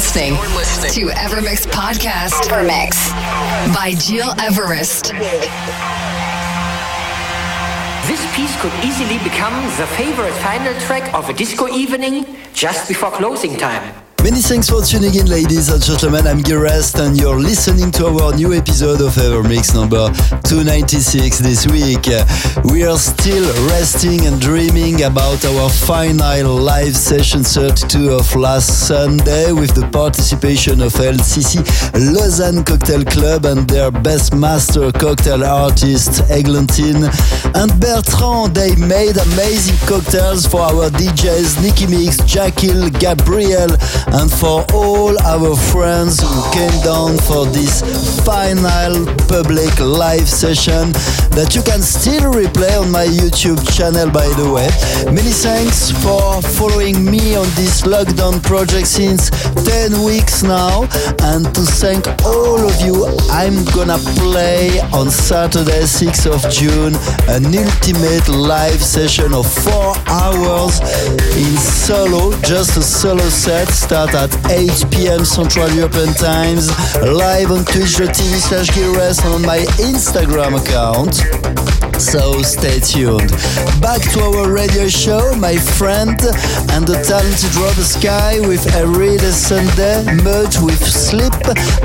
Listening to Evermix Podcast. Evermix by Gil Everest. This piece could easily become the favorite final track of a disco evening just before closing time. Many thanks for tuning in, ladies and gentlemen. I'm Rest, and you're listening to our new episode of Evermix number 296 this week. We are still resting and dreaming about our final live session 32 of last Sunday with the participation of LCC Lausanne Cocktail Club and their best master cocktail artist Eglantine and Bertrand. They made amazing cocktails for our DJs Nicky Mix, Jackil, Gabriel and for all our friends who came down for this final public live session that you can still replay on my YouTube channel by the way. Many thanks for following me on this lockdown project since 10 weeks now and to thank all of you I'm gonna play on Saturday 6th of June an ultimate live session of 4 hours in solo, just a solo set start at 8 p.m. Central European Times, live on twitch.tv slash Gilres on my Instagram account. So stay tuned. Back to our radio show, my friend and the talented Robert Sky with Every Sunday, merge with Slip,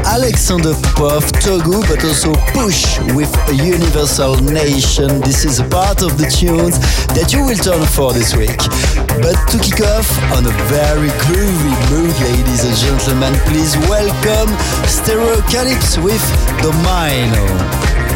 Alexander Poff, Togu, but also Push with Universal Nation. This is a part of the tunes that you will turn for this week. But to kick off on a very groovy mood, ladies and gentlemen, please welcome Stereocalypse with Domino.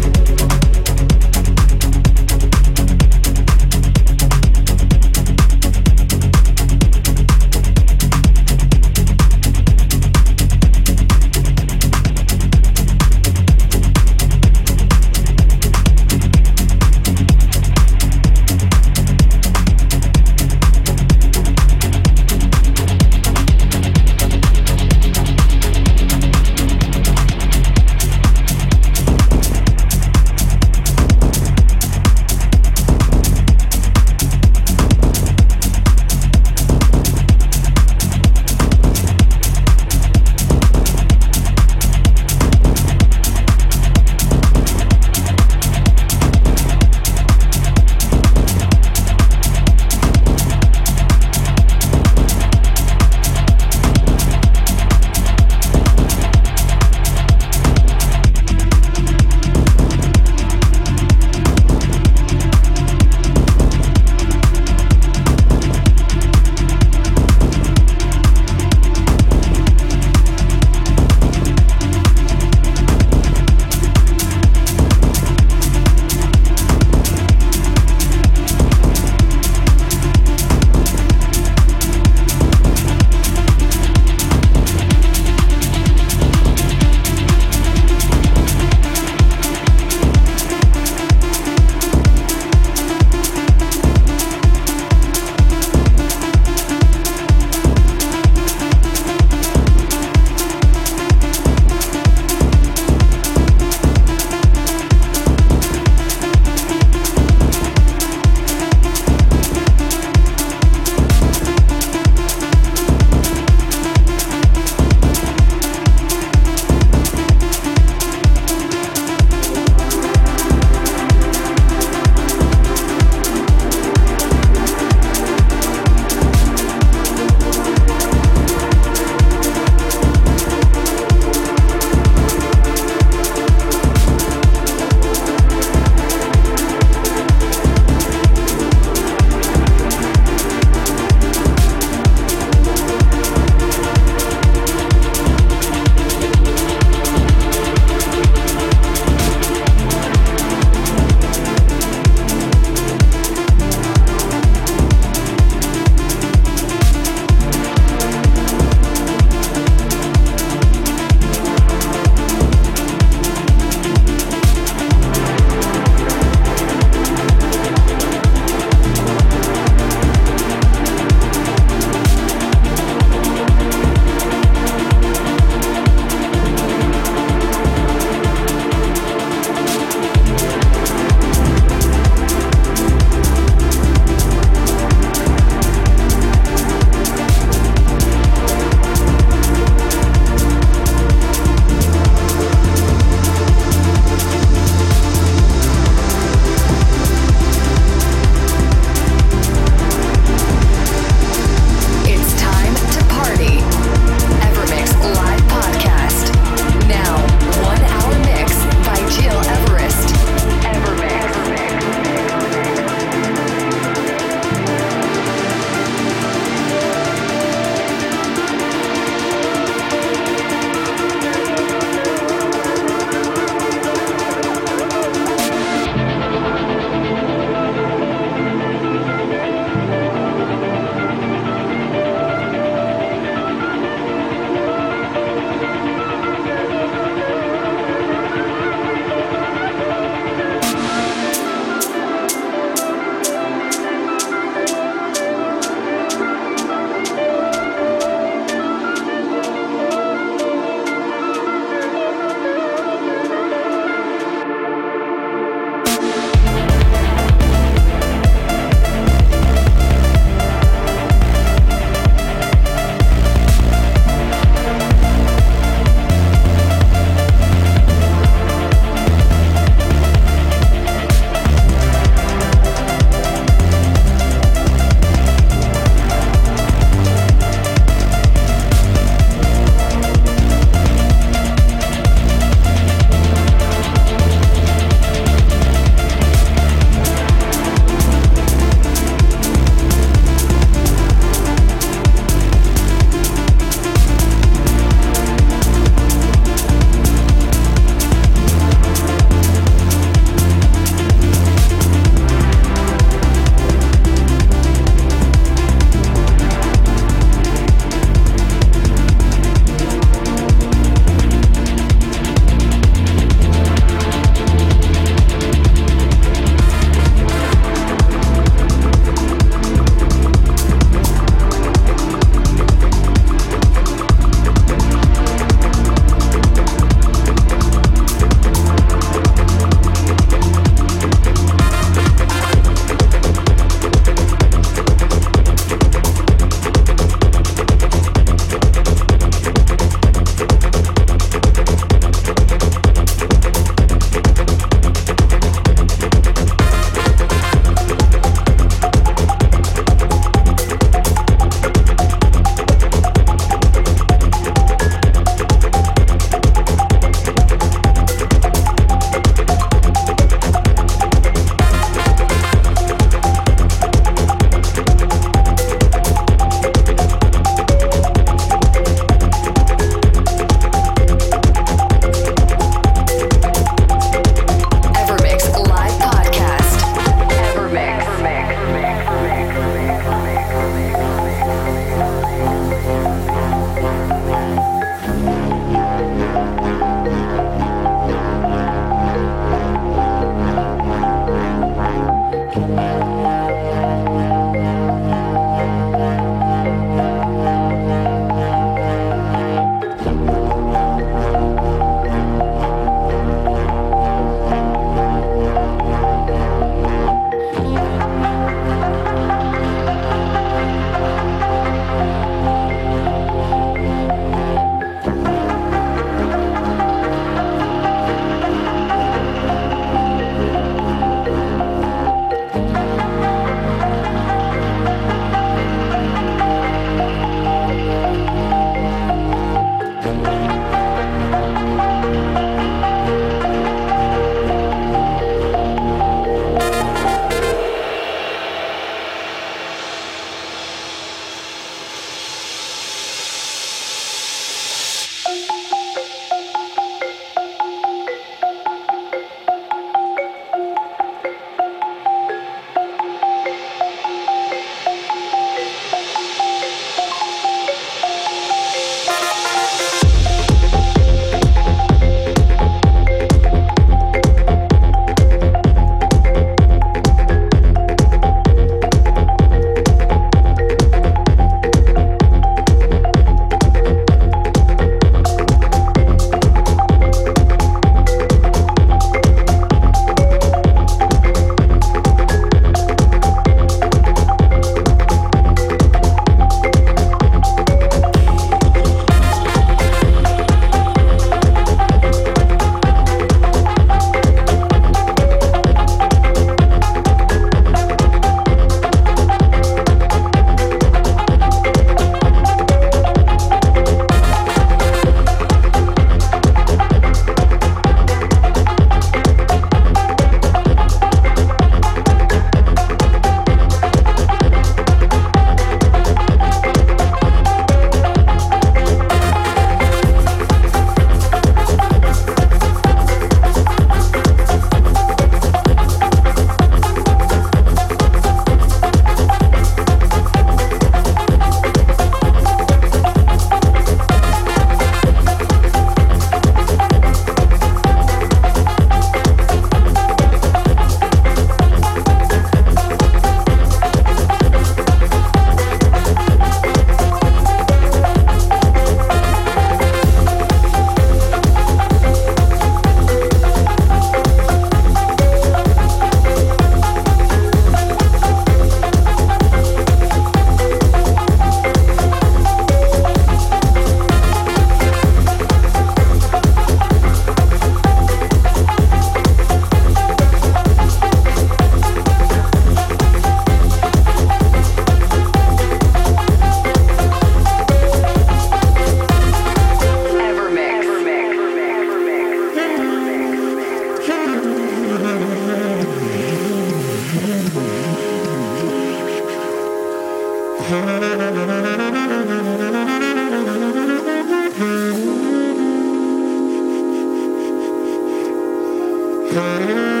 Música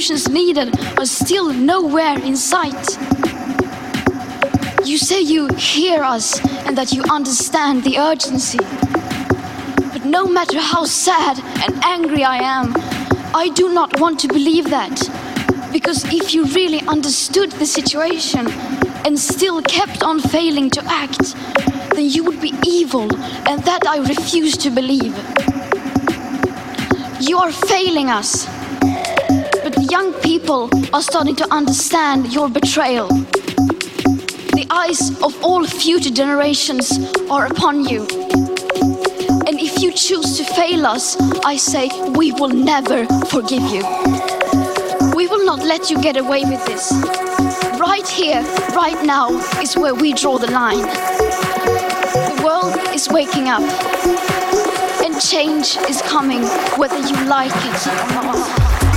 solutions needed are still nowhere in sight? You say you hear us and that you understand the urgency. But no matter how sad and angry I am, I do not want to believe that. Because if you really understood the situation and still kept on failing to act, then you would be evil, and that I refuse to believe. You are failing us. Young people are starting to understand your betrayal. The eyes of all future generations are upon you. And if you choose to fail us, I say we will never forgive you. We will not let you get away with this. Right here, right now, is where we draw the line. The world is waking up, and change is coming whether you like it or not.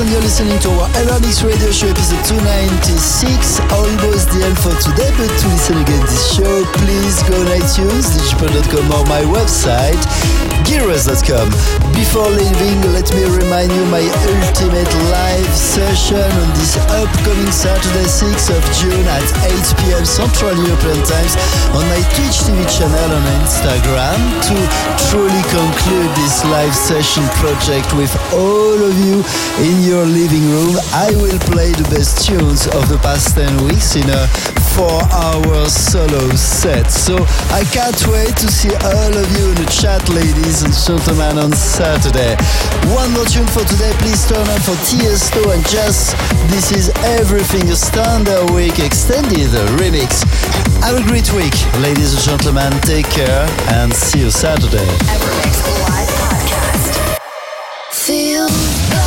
And you're listening to our Evermix Radio Show episode 296. Almost the end for today, but to listen again this show, please go on iTunes, digipod.com or my website, gileverest.com. Before leaving, let me remind you my ultimate live session on this upcoming Saturday, 6th of June at 8 p.m. Central European Times on my Twitch TV channel on Instagram to truly conclude this live session project with all of you in your living room, I will play the best tunes of the past 10 weeks in a four hour solo set. So I can't wait to see all of you in the chat, ladies and gentlemen, on Saturday. One more tune for today, please turn on for Tiesto and Just This is Everything, a standard week extended remix. Have a great week, ladies and gentlemen. Take care and see you Saturday. Feel.